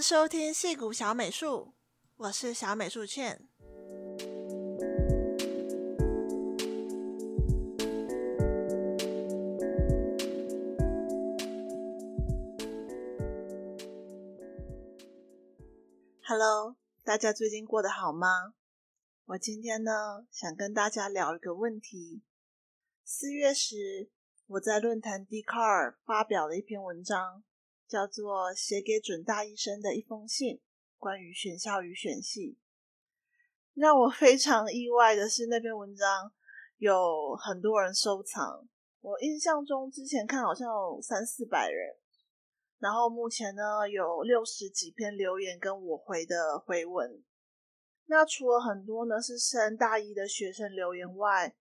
收听戏谷小美术，我是小美术倩。Hello，大家最近过得好吗？我今天呢，想跟大家聊一个问题。四月时，我在论坛 Dcard 发表了一篇文章。叫做写给准大医生的一封信，关于选校与选系。让我非常意外的是，那篇文章有很多人收藏。我印象中之前看好像有三四百人，然后目前呢有六十几篇留言跟我回的回文。那除了很多呢是升大一的学生留言外，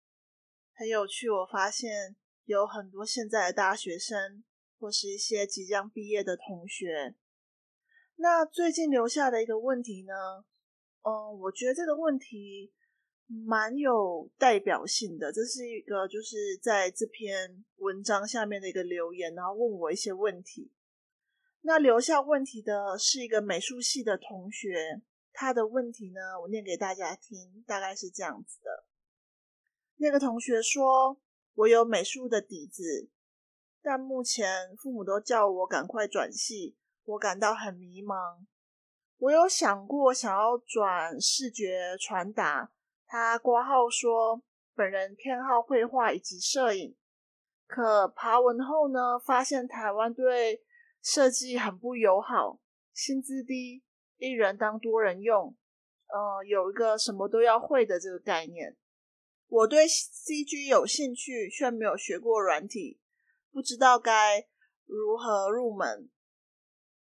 很有趣，我发现有很多现在的大学生。或是一些即将毕业的同学，那最近留下的一个问题呢？嗯，我觉得这个问题蛮有代表性的。这是一个就是在这篇文章下面的一个留言，然后问我一些问题。那留下问题的是一个美术系的同学，他的问题呢，我念给大家听，大概是这样子的。那个同学说：“我有美术的底子。”但目前父母都叫我赶快转系，我感到很迷茫。我有想过想要转视觉传达，他括号说本人偏好绘画以及摄影。可爬文后呢，发现台湾对设计很不友好，薪资低，一人当多人用，呃，有一个什么都要会的这个概念。我对 CG 有兴趣，却没有学过软体。不知道该如何入门，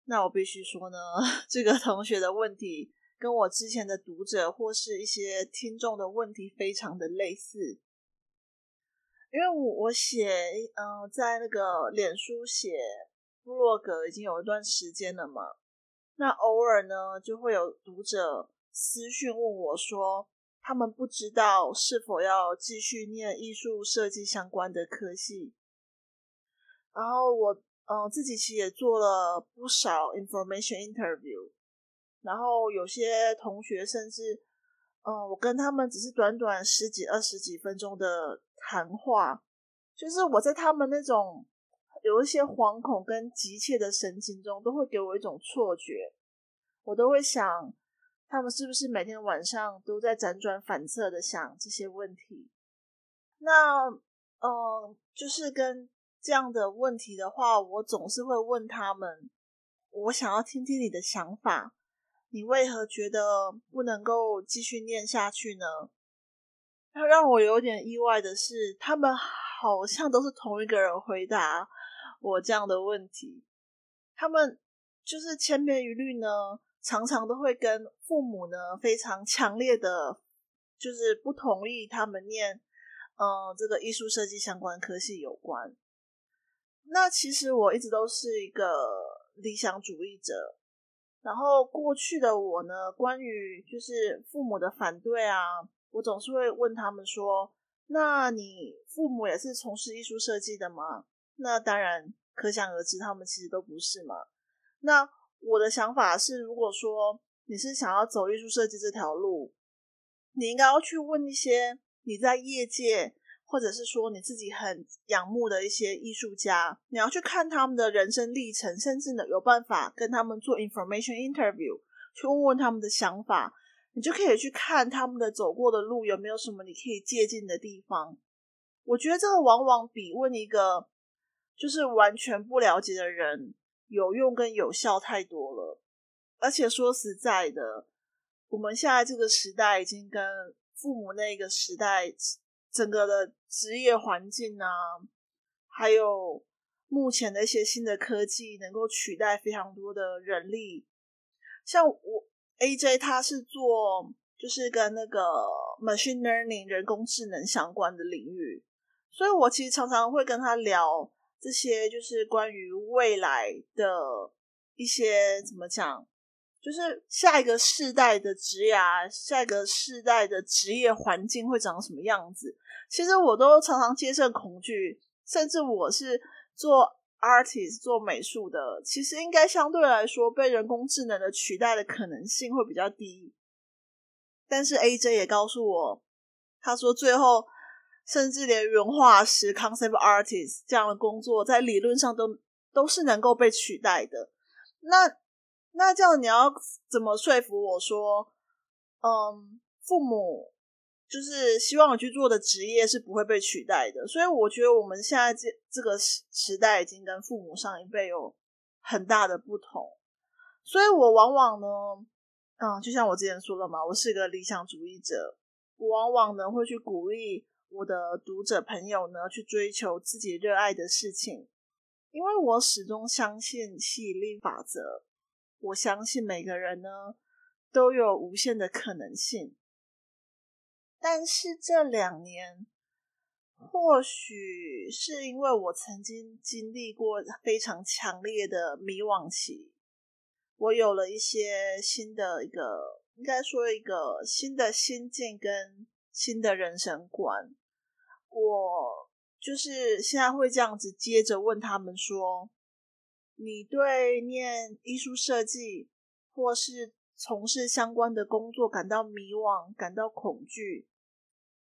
那我必须说呢，这个同学的问题跟我之前的读者或是一些听众的问题非常的类似，因为我我写嗯、在那个脸书写部落格已经有一段时间了嘛，那偶尔呢就会有读者私讯问我说，他们不知道是否要继续念艺术设计相关的科系。然后我嗯、自己其实也做了不少 information interview，然后有些同学甚至嗯、我跟他们只是短短十几二十几分钟的谈话，就是我在他们那种有一些惶恐跟急切的神情中，都会给我一种错觉，我都会想他们是不是每天晚上都在辗转反侧的想这些问题。那嗯、就是跟。这样的问题的话，我总是会问他们：我想要听听你的想法，你为何觉得不能够继续念下去呢？那让我有点意外的是，他们好像都是同一个人回答我这样的问题。他们就是千篇一律呢，常常都会跟父母呢非常强烈的，就是不同意他们念嗯这个艺术设计相关科系有关。那其实我一直都是一个理想主义者，然后过去的我呢，关于就是父母的反对啊，我总是会问他们说：“那你父母也是从事艺术设计的吗？”那当然，可想而知，他们其实都不是嘛。那我的想法是，如果说你是想要走艺术设计这条路，你应该要去问一些你在业界。或者是说你自己很仰慕的一些艺术家，你要去看他们的人生历程，甚至呢有办法跟他们做 information interview，去问问他们的想法，你就可以去看他们的走过的路有没有什么你可以借鉴的地方。我觉得这个往往比问一个就是完全不了解的人有用跟有效太多了。而且说实在的，我们现在这个时代已经跟父母那个时代。整个的职业环境啊，还有目前的一些新的科技，能够取代非常多的人力。像我 AJ，他是做就是跟那个 machine learning 人工智能相关的领域，所以我其实常常会跟他聊这些，就是关于未来的一些怎么讲。就是下一个世代的职涯，下一个世代的职业环境会长什么样子？其实我都常常接受恐惧，甚至我是做 artist 做美术的，其实应该相对来说被人工智能的取代的可能性会比较低。但是 AJ 也告诉我，他说最后甚至连原画师 concept artist 这样的工作，在理论上都都是能够被取代的。那那这样你要怎么说服我说，嗯，父母？就是希望我去做的职业是不会被取代的，所以我觉得我们现在这这个时时代已经跟父母上一辈有很大的不同，所以我往往呢，嗯，就像我之前说的嘛，我是个理想主义者，我往往呢会去鼓励我的读者朋友呢去追求自己热爱的事情，因为我始终相信吸引力法则，我相信每个人呢都有无限的可能性。但是这两年，或许是因为我曾经经历过非常强烈的迷惘期，我有了一些新的一个，应该说一个新的心境跟新的人生观。我就是现在会这样子接着问他们说：“你对念艺术设计或是从事相关的工作感到迷惘、感到恐惧？”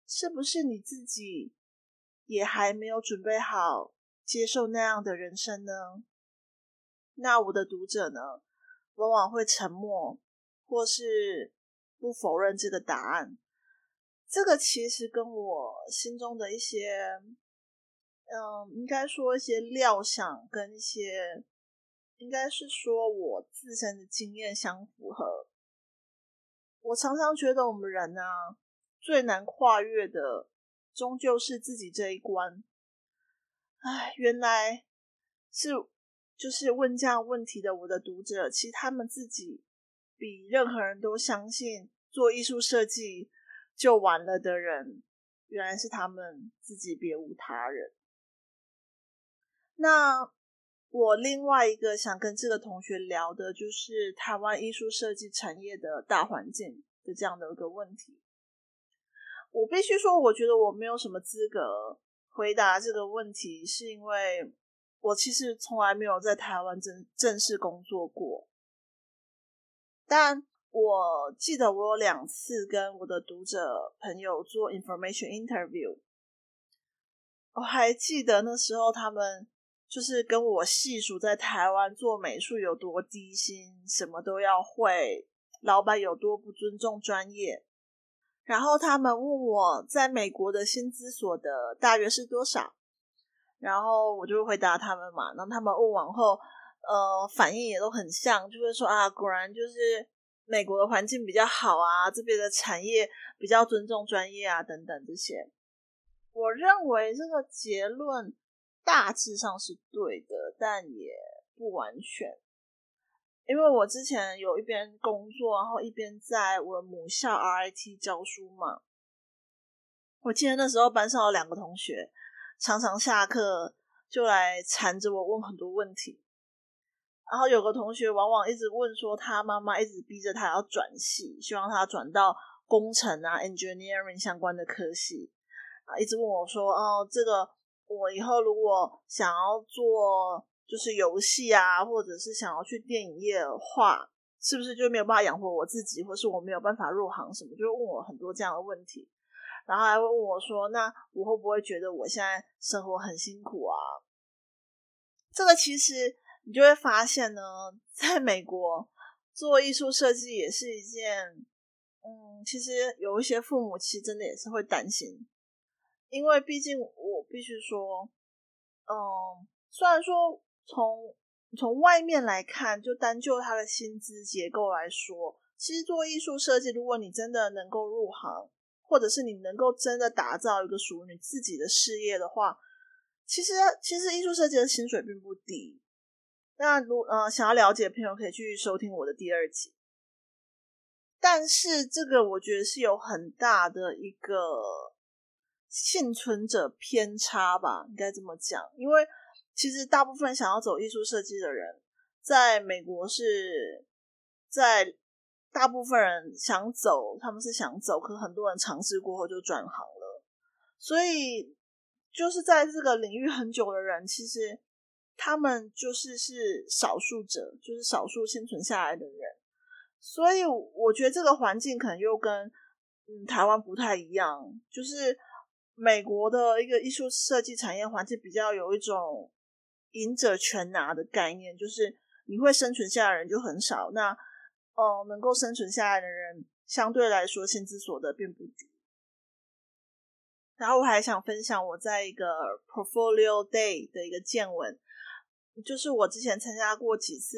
是不是你自己也还没有准备好接受那样的人生呢？那我的读者呢，往往会沉默，或是不否认这个答案。这个其实跟我心中的一些，嗯，应该说一些料想，跟一些，应该是说我自身的经验相符合。我常常觉得我们人呢，最难跨越的，终究是自己这一关。唉，原来是就是问这样问题的我的读者，其实他们自己比任何人都相信做艺术设计就完了的人，原来是他们自己，别无他人。那我另外一个想跟这个同学聊的，就是台湾艺术设计产业的大环境的这样的一个问题。我必须说，我觉得我没有什么资格回答这个问题，是因为我其实从来没有在台湾正正式工作过。但我记得我有两次跟我的读者朋友做 information interview，我还记得那时候他们就是跟我细数在台湾做美术有多低薪，什么都要会，老板有多不尊重专业。然后他们问我在美国的薪资所得大约是多少，然后我就回答他们嘛。然后他们问完后，呃，反应也都很像，就会说啊，果然就是美国的环境比较好啊，这边的产业比较尊重专业啊，等等这些。我认为这个结论大致上是对的，但也不完全。因为我之前有一边工作，然后一边在我母校 RIT 教书嘛。我记得那时候班上有两个同学，常常下课就来缠着我问很多问题。然后有个同学往往一直问说，他妈妈一直逼着他要转系，希望他转到工程啊、engineering 相关的科系啊，一直问我说：“哦，这个我以后如果想要做。”就是游戏啊，或者是想要去电影业的话，是不是就没有办法养活我自己，或是我没有办法入行什么？就会问我很多这样的问题，然后还会问我说：“那我会不会觉得我现在生活很辛苦啊？”这个其实你就会发现呢，在美国做艺术设计也是一件，嗯，其实有一些父母其实真的也是会担心，因为毕竟我必须说，嗯，虽然说。从从外面来看，就单就他的薪资结构来说，其实做艺术设计，如果你真的能够入行，或者是你能够真的打造一个属于你自己的事业的话，其实其实艺术设计的薪水并不低。那如呃想要了解的朋友可以去收听我的第二集。但是这个我觉得是有很大的一个幸存者偏差吧，应该这么讲，因为。其实，大部分想要走艺术设计的人，在美国是在大部分人想走，他们是想走，可很多人尝试过后就转行了。所以，就是在这个领域很久的人，其实他们就是是少数者，就是少数幸存下来的人，所以我觉得这个环境可能又跟嗯台湾不太一样，就是美国的一个艺术设计产业环境比较有一种赢者全拿的概念，就是你会生存下来的人就很少，那哦、能够生存下来的人相对来说薪资所得并不低。然后我还想分享我在一个 Portfolio Day 的一个见闻。就是我之前参加过几次，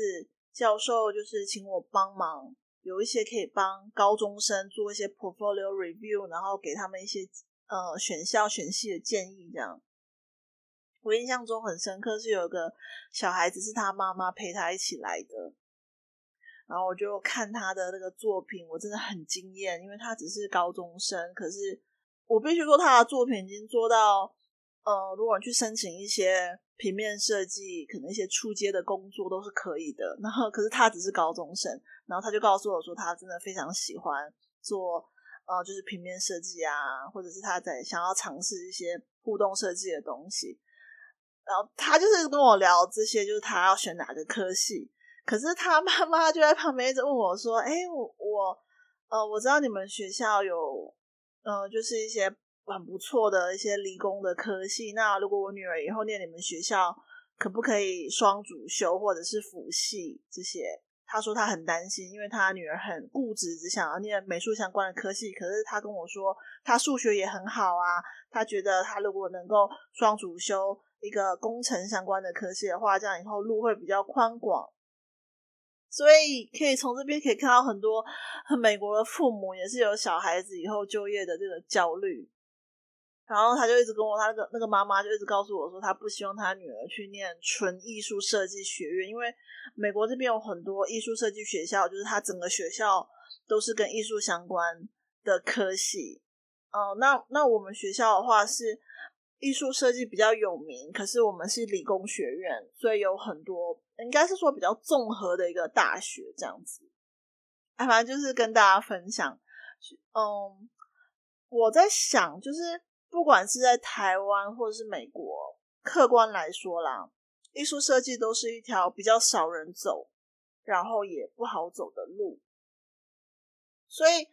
教授就是请我帮忙，有一些可以帮高中生做一些 portfolio review，然后给他们一些呃选校选系的建议。这样，我印象中很深刻，是有个小孩子是他妈妈陪他一起来的，然后我就看他的那个作品，我真的很惊艳，因为他只是高中生，可是我必须说他的作品已经做到，呃，如果你去申请一些。平面设计可能一些初阶的工作都是可以的，然后可是他只是高中生，然后他就告诉我说他真的非常喜欢做呃就是平面设计啊，或者是他在想要尝试一些互动设计的东西，然后他就是跟我聊这些，就是他要选哪个科系，可是他妈妈就在旁边一直问我说，哎，我我呃我知道你们学校有呃就是一些。很不错的一些理工的科系。那如果我女儿以后念你们学校，可不可以双主修或者是辅系这些？他说他很担心，因为他女儿很固执，只想要念美术相关的科系。可是他跟我说，他数学也很好啊，他觉得他如果能够双主修一个工程相关的科系的话，这样以后路会比较宽广。所以可以从这边可以看到很多美国的父母也是有小孩子以后就业的这个焦虑。然后他就一直跟我，他那个那个妈妈就一直告诉我说，他不希望他女儿去念纯艺术设计学院，因为美国这边有很多艺术设计学校，就是他整个学校都是跟艺术相关的科系。哦、那那我们学校的话是艺术设计比较有名，可是我们是理工学院，所以有很多应该是说比较综合的一个大学这样子。哎，反正就是跟大家分享。嗯，我在想就是。不管是在台湾或者是美国，客观来说啦，艺术设计都是一条比较少人走，然后也不好走的路。所以，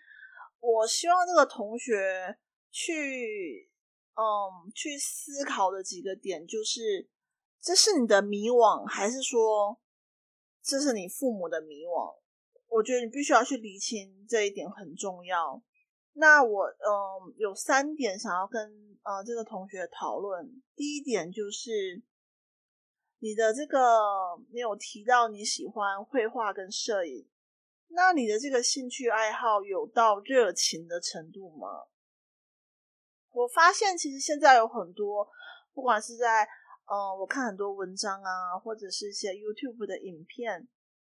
我希望这个同学去，嗯，去思考的几个点，就是这是你的迷惘，还是说这是你父母的迷惘？我觉得你必须要去厘清这一点，很重要。那我嗯有三点想要跟呃这个同学讨论。第一点就是你的这个，你有提到你喜欢绘画跟摄影，那你的这个兴趣爱好有到热情的程度吗？我发现其实现在有很多，不管是在嗯我看很多文章啊，或者是一些 YouTube 的影片，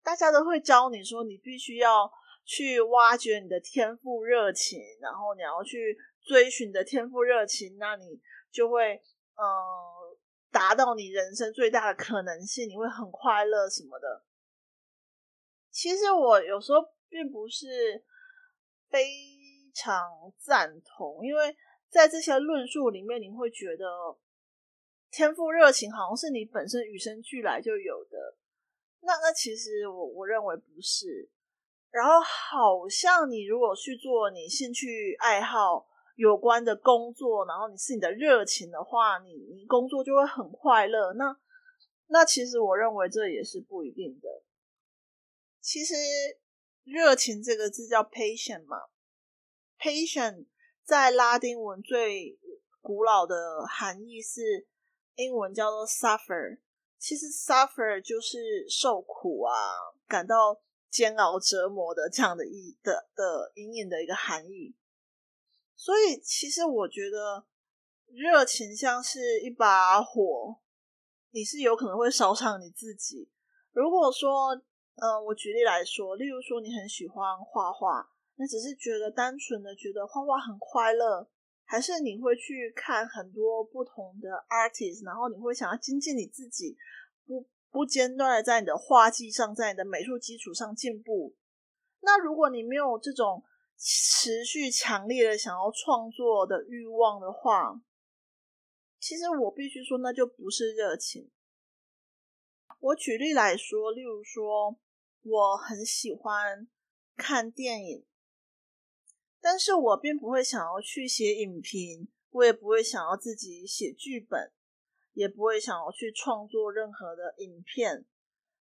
大家都会教你说你必须要。去挖掘你的天赋热情，然后你要去追寻你的天赋热情，那你就会嗯达到你人生最大的可能性，你会很快乐什么的。其实我有时候并不是非常赞同，因为在这些论述里面，你会觉得天赋热情好像是你本身与生俱来就有的。那那其实我我认为不是。然后好像你如果去做你兴趣爱好有关的工作，然后你是你的热情的话，你你工作就会很快乐。那那其实我认为这也是不一定的。其实热情这个字叫 patient 嘛，patient 在拉丁文最古老的含义是英文叫做 suffer。其实 suffer 就是受苦啊，感到。煎熬折磨的这样的意的的隐隐的一个含义，所以其实我觉得热情像是一把火，你是有可能会烧伤你自己。如果说，嗯、呃，我举例来说，例如说你很喜欢画画，那只是觉得单纯的觉得画画很快乐，还是你会去看很多不同的 artist，然后你会想要精进你自己，不间断的在你的画技上，在你的美术基础上进步。那如果你没有这种持续强烈的想要创作的欲望的话，其实我必须说，那就不是热情。我举例来说，例如说，我很喜欢看电影，但是我并不会想要去写影评，我也不会想要自己写剧本，也不会想要去创作任何的影片。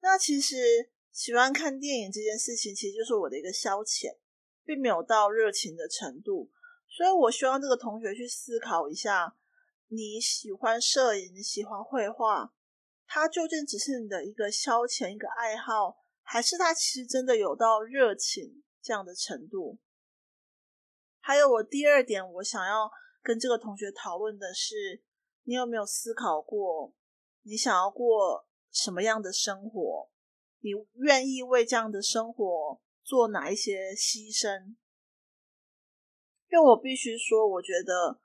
那其实喜欢看电影这件事情，其实就是我的一个消遣，并没有到热情的程度。所以我希望这个同学去思考一下：你喜欢摄影，你喜欢绘画，它究竟只是你的一个消遣、一个爱好，还是它其实真的有到热情这样的程度？还有，我第二点，我想要跟这个同学讨论的是：你有没有思考过，你想要过什么样的生活？你愿意为这样的生活做哪一些牺牲？因为我必须说，我觉得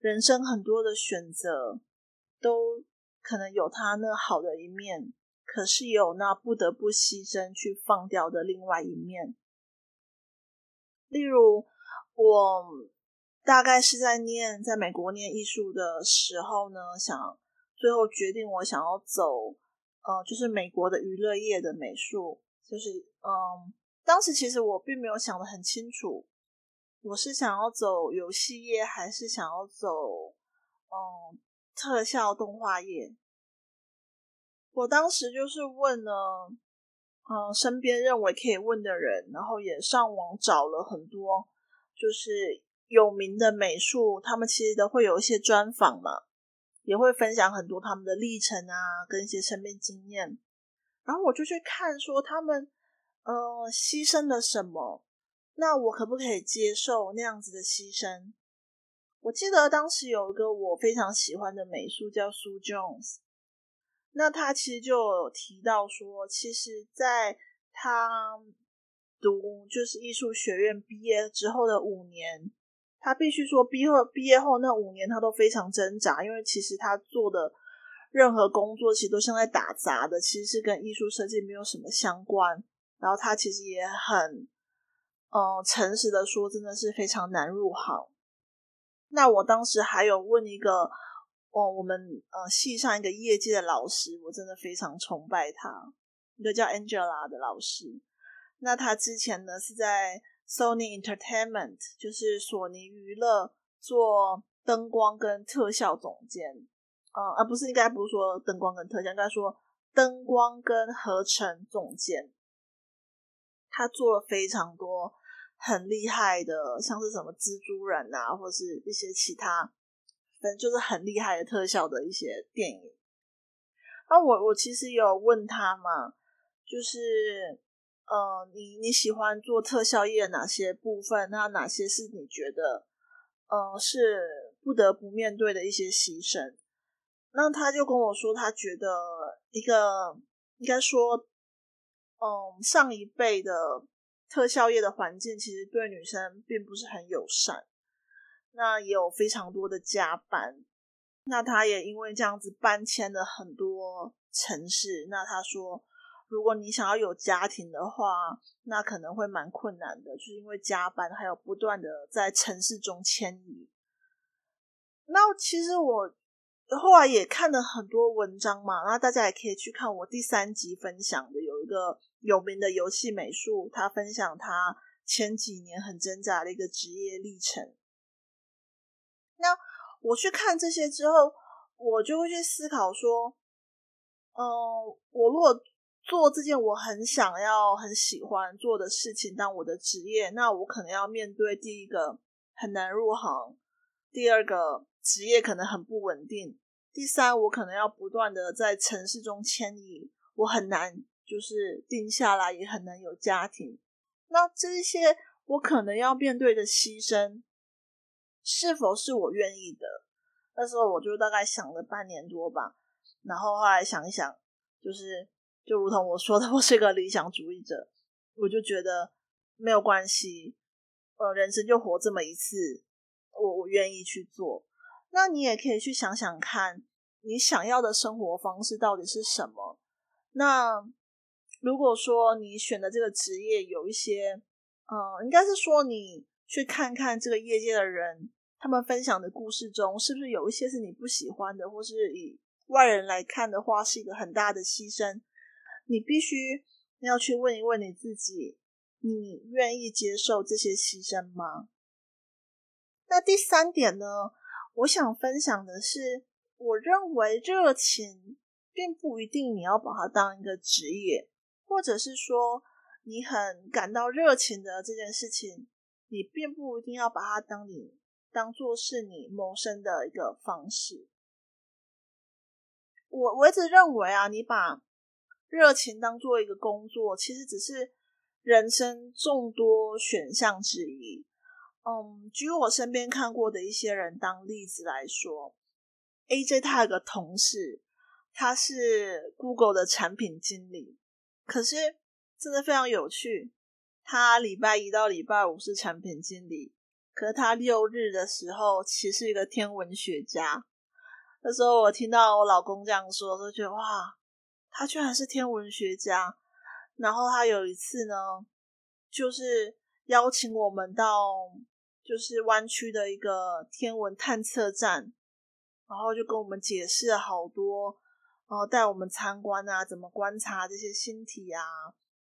人生很多的选择都可能有它那好的一面，可是也有那不得不牺牲去放掉的另外一面。例如，我大概是在念在美国念艺术的时候呢，想最后决定我想要走。呃，就是美国的娱乐业的美术，就是嗯，当时其实我并没有想得很清楚，我是想要走游戏业，还是想要走嗯特效动画业。我当时就是问了嗯身边认为可以问的人，然后也上网找了很多，就是有名的美术，他们其实都会有一些专访嘛。也会分享很多他们的历程啊，跟一些生命经验。然后我就去看说他们，呃，牺牲了什么？那我可不可以接受那样子的牺牲？我记得当时有一个我非常喜欢的美术叫苏 Jones，那他其实就有提到说，其实在他读就是艺术学院毕业之后的五年。他必须说，毕业毕业后那五年，他都非常挣扎，因为其实他做的任何工作，其实都像在打杂的，其实是跟艺术设计没有什么相关。然后他其实也很，呃，诚实的说，真的是非常难入行。那我当时还有问一个，哦，我们呃系上一个业界的老师，我真的非常崇拜他，一个叫 Angela 的老师。那他之前呢是在。Sony Entertainment 就是索尼娱乐做灯光跟特效总监，呃，而不是应该不是说灯光跟特效，应该说灯光跟合成总监。他做了非常多很厉害的，像是什么蜘蛛人啊，或是一些其他，反正就是很厉害的特效的一些电影。那我我其实有问他嘛，就是。呃，你你喜欢做特效业哪些部分？那哪些是你觉得，呃，是不得不面对的一些牺牲？那他就跟我说，他觉得一个应该说，嗯，上一辈的特效业的环境其实对女生并不是很友善，那也有非常多的加班。那他也因为这样子搬迁了很多城市。那他说。如果你想要有家庭的话，那可能会蛮困难的，就是因为加班，还有不断的在城市中迁移。那其实我后来也看了很多文章嘛，那大家也可以去看我第三集分享的，有一个有名的游戏美术，他分享他前几年很挣扎的一个职业历程。那我去看这些之后，我就会去思考说，嗯、我如果做这件我很想要、很喜欢做的事情当我的职业，那我可能要面对第一个很难入行，第二个职业可能很不稳定，第三我可能要不断的在城市中迁移，我很难就是定下来，也很难有家庭。那这些我可能要面对的牺牲，是否是我愿意的？那时候我就大概想了半年多吧，然后后来想一想，就是。就如同我说的，我是一个理想主义者，我就觉得没有关系，呃，人生就活这么一次，我我愿意去做。那你也可以去想想看，你想要的生活方式到底是什么？那如果说你选的这个职业有一些，呃，应该是说你去看看这个业界的人，他们分享的故事中，是不是有一些是你不喜欢的，或是以外人来看的话，是一个很大的牺牲。你必须要去问一问你自己，你愿意接受这些牺牲吗？那第三点呢，我想分享的是，我认为热情并不一定你要把它当一个职业，或者是说你很感到热情的这件事情，你并不一定要把它当你当做是你谋生的一个方式。我我一直认为啊，你把热情当做一个工作，其实只是人生众多选项之一。嗯，举我身边看过的一些人当例子来说，AJ 他有个同事，他是 Google 的产品经理，可是真的非常有趣。他礼拜一到礼拜五是产品经理，可是他六日的时候其实是一个天文学家。那时候我听到我老公这样说，就觉得哇，他居然是天文学家。然后他有一次呢，就是邀请我们到。就是湾区的一个天文探测站，然后就跟我们解释了好多，然后带我们参观啊，怎么观察这些星体啊，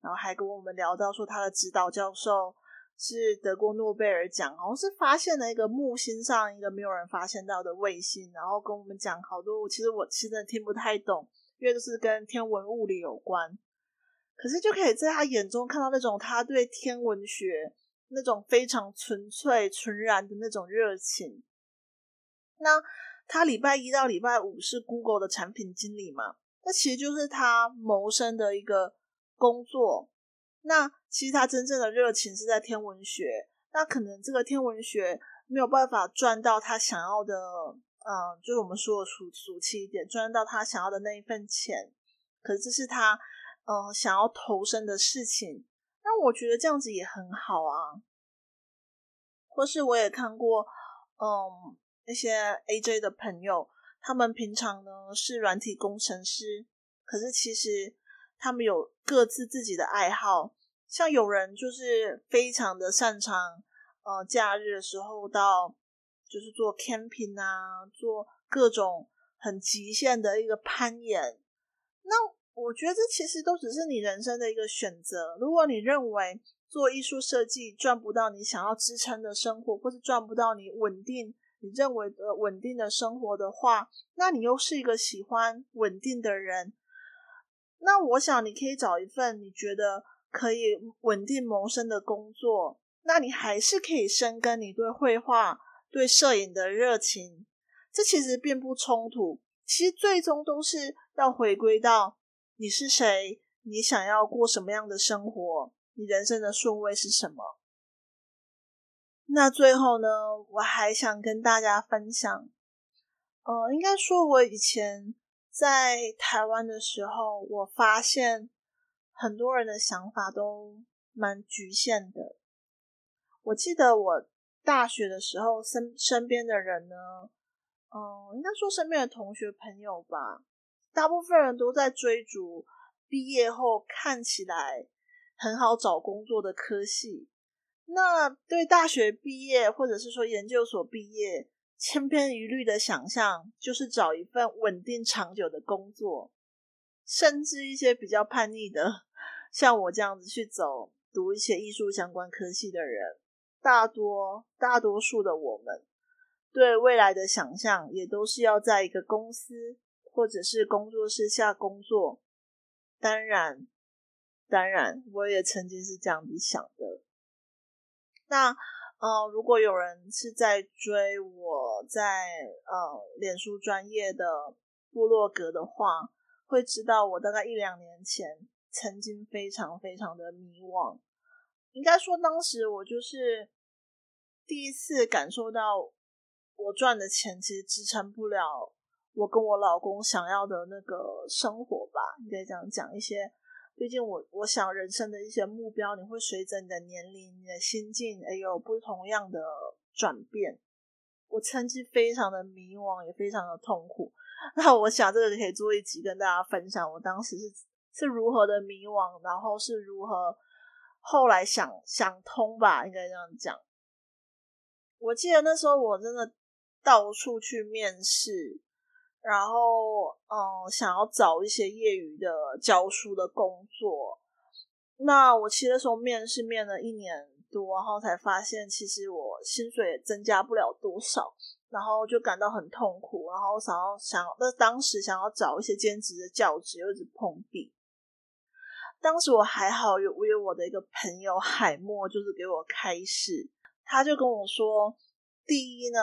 然后还跟我们聊到说他的指导教授是得过诺贝尔奖，好像是发现了一个木星上一个没有人发现到的卫星，然后跟我们讲好多，其实我其实听不太懂，因为都是跟天文物理有关，可是就可以在他眼中看到那种他对天文学。那种非常纯粹、纯然的那种热情。那他礼拜一到礼拜五是 Google 的产品经理嘛？那其实就是他谋生的一个工作。那其实他真正的热情是在天文学。那可能这个天文学没有办法赚到他想要的，嗯，就是我们说的俗俗气一点，赚到他想要的那一份钱。可是这是他，嗯，想要投身的事情。那我觉得这样子也很好啊，或是我也看过，嗯，那些 AJ 的朋友，他们平常呢是软体工程师，可是其实他们有各自自己的爱好，像有人就是非常的擅长，呃，假日的时候到就是做 camping 啊，做各种很极限的一个攀岩，那。我觉得这其实都只是你人生的一个选择。如果你认为做艺术设计赚不到你想要支撑的生活，或是赚不到你稳定、你认为的稳定的生活的话，那你又是一个喜欢稳定的人，那我想你可以找一份你觉得可以稳定谋生的工作，那你还是可以深耕你对绘画、对摄影的热情。这其实并不冲突，其实最终都是要回归到。你是谁？你想要过什么样的生活？你人生的顺位是什么？那最后呢，我还想跟大家分享，呃，应该说，我以前在台湾的时候，我发现很多人的想法都蛮局限的。我记得我大学的时候，身身边的人呢，嗯、应该说身边的同学朋友吧。大部分人都在追逐毕业后看起来很好找工作的科系，那对大学毕业或者是说研究所毕业，千篇一律的想象就是找一份稳定长久的工作，甚至一些比较叛逆的，像我这样子去走读一些艺术相关科系的人，大多大多数的我们对未来的想象也都是要在一个公司。或者是工作室下工作，当然，当然，我也曾经是这样子想的。那呃，如果有人是在追我在呃脸书专业的部落格的话，会知道我大概一两年前曾经非常非常的迷惘。应该说，当时我就是第一次感受到，我赚的钱其实支撑不了。我跟我老公想要的那个生活吧，应该这样讲一些。毕竟我我想人生的一些目标，你会随着你的年龄、你的心境，也有不同样的转变。我曾经非常的迷惘，也非常的痛苦。那我想这个可以做一集跟大家分享，我当时是是如何的迷惘，然后是如何后来想想通吧，应该这样讲。我记得那时候我真的到处去面试。然后嗯，想要找一些业余的教书的工作。那我其实那时候面试面了一年多，然后才发现其实我薪水也增加不了多少，然后就感到很痛苦，然后想要想那当时想要找一些兼职的教职，又一直碰壁。当时我还好有我有我的一个朋友海默，就是给我开示，他就跟我说：第一呢，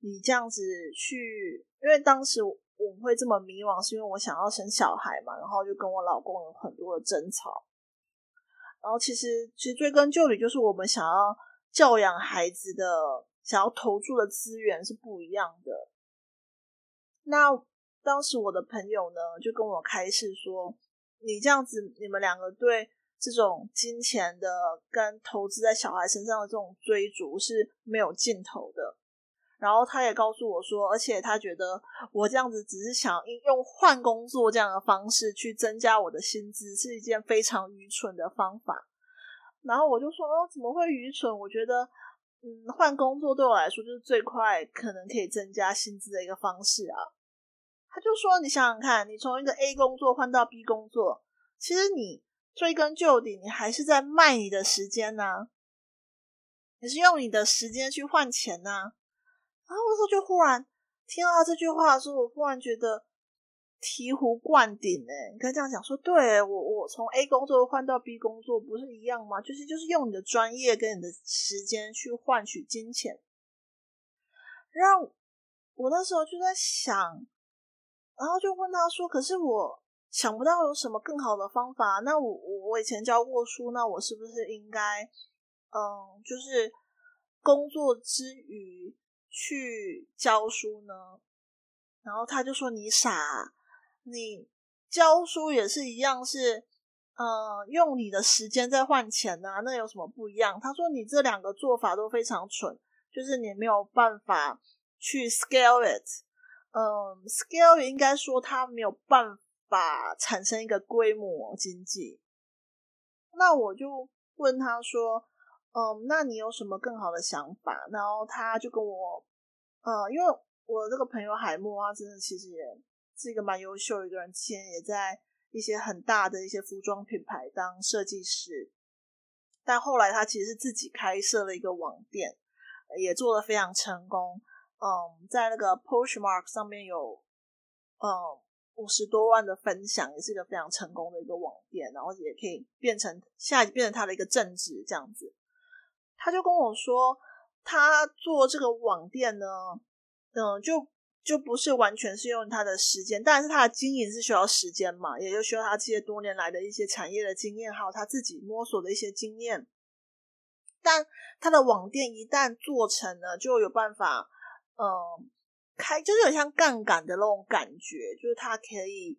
你这样子去，因为当时我会这么迷惘，是因为我想要生小孩嘛，然后就跟我老公有很多的争吵。然后其实其实追根究底，就是我们想要教养孩子的，想要投注的资源是不一样的。那当时我的朋友呢，就跟我开示说。你这样子，你们两个对这种金钱的跟投资在小孩身上的这种追逐是没有尽头的。然后他也告诉我说，而且他觉得我这样子只是想用换工作这样的方式去增加我的薪资，是一件非常愚蠢的方法。然后我就说，哦，怎么会愚蠢？我觉得，嗯，换工作对我来说就是最快可能可以增加薪资的一个方式啊。他就说：“你想想看，你从一个 A 工作换到 B 工作，其实你追根究底，你还是在卖你的时间呐，你是用你的时间去换钱呐。”然后我说，就忽然听到他这句话的时候，我忽然觉得醍醐灌顶哎！你可以这样讲说，对我，我从 A 工作换到 B 工作，不是一样吗？就是就是用你的专业跟你的时间去换取金钱。让我那时候就在想。然后就问他说：“可是我想不到有什么更好的方法。那我我以前教过书，那我是不是应该，嗯，就是工作之余去教书呢？”然后他就说：“你傻，你教书也是一样，是嗯，用你的时间在换钱啊，那有什么不一样？”他说：“你这两个做法都非常蠢，就是你没有办法去 scale it。”嗯，scale 应该说它没有办法产生一个规模经济。那我就问他说：“嗯，那你有什么更好的想法？”然后他就跟我，呃、因为我这个朋友海默啊，真的其实也是一个蛮优秀一个人，之前也在一些很大的一些服装品牌当设计师，但后来他其实是自己开设了一个网店，也做得非常成功。嗯，在那个 Poshmark 上面有嗯五十多万的分享，也是一个非常成功的一个网店，然后也可以变成现在变成他的一个正职这样子。他就跟我说，他做这个网店呢，嗯，就就不是完全是用他的时间，但是他的经营是需要时间嘛，也就需要他这些多年来的一些产业的经验，还有他自己摸索的一些经验。但他的网店一旦做成了，就有办法。嗯，开就是有像杠杆的那种感觉，就是他可以，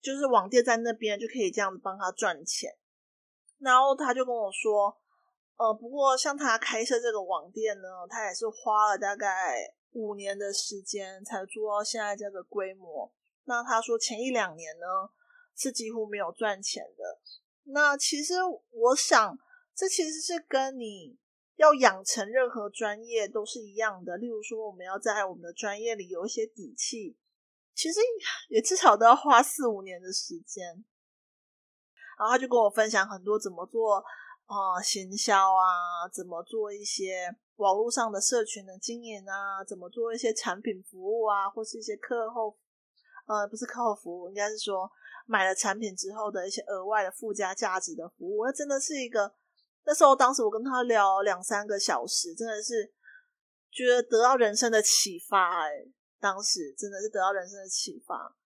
就是网店在那边就可以这样子帮他赚钱。然后他就跟我说，呃，不过像他开设这个网店呢，他也是花了大概五年的时间才做到现在这个规模。那他说前一两年呢是几乎没有赚钱的。那其实我想，这其实是跟你。要养成任何专业都是一样的，例如说，我们要在我们的专业里有一些底气，其实也至少都要花四五年的时间。然后他就跟我分享很多怎么做啊、行销啊，怎么做一些网络上的社群的经营啊，怎么做一些产品服务啊，或是一些课后呃不是课后服务，应该是说买了产品之后的一些额外的附加价值的服务，那真的是一个。那时候，当时我跟他聊两三个小时，真的是觉得得到人生的启发。哎，当时真的是得到人生的启发。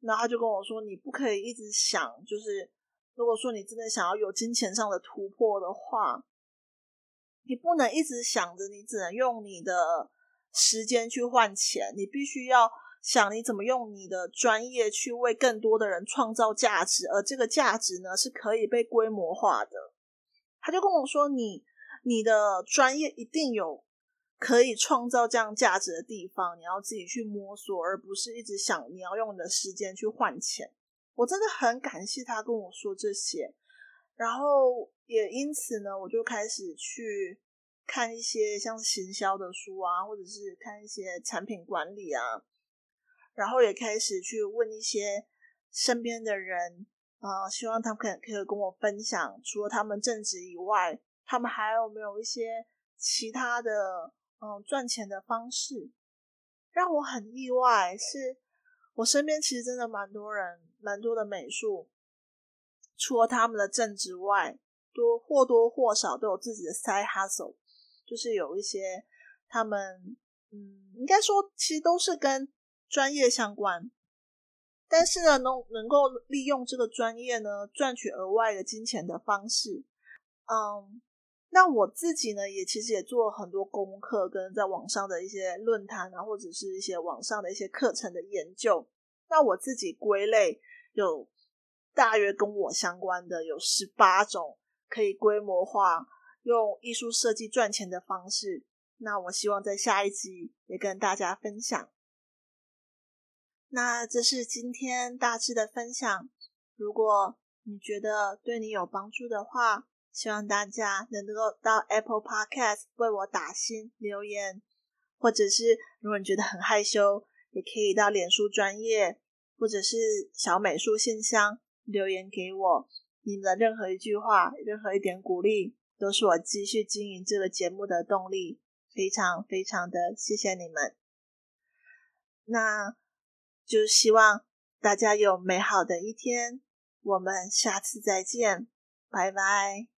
然后他就跟我说：“你不可以一直想，就是如果说你真的想要有金钱上的突破的话，你不能一直想着你只能用你的时间去换钱，你必须要想你怎么用你的专业去为更多的人创造价值，而这个价值呢，是可以被规模化的。”他就跟我说：“你你的专业一定有可以创造这样价值的地方，你要自己去摸索，而不是一直想你要用你的时间去换钱。”我真的很感谢他跟我说这些，然后也因此呢，我就开始去看一些像行销的书啊，或者是看一些产品管理啊，然后也开始去问一些身边的人，呃，希望他们可可以跟我分享，除了他们正职以外，他们还有没有一些其他的嗯、赚钱的方式？让我很意外，是我身边其实真的蛮多人，蛮多的美术，除了他们的正职外，多或多或少都有自己的 side hustle，就是有一些他们嗯，应该说其实都是跟专业相关，但是呢，能能够利用这个专业呢，赚取额外的金钱的方式，嗯，那我自己呢，也其实也做了很多功课，跟在网上的一些论坛啊，或者是一些网上的一些课程的研究，那我自己归类有大约跟我相关的有十八种。可以规模化用艺术设计赚钱的方式，那我希望在下一集也跟大家分享。那这是今天大致的分享。如果你觉得对你有帮助的话，希望大家能够到 Apple Podcast 为我打新留言，或者是如果你觉得很害羞，也可以到脸书专业或者是小美术信箱留言给我。你们的任何一句话，任何一点鼓励，都是我继续经营这个节目的动力。非常非常的谢谢你们。那就希望大家有美好的一天。我们下次再见，拜拜。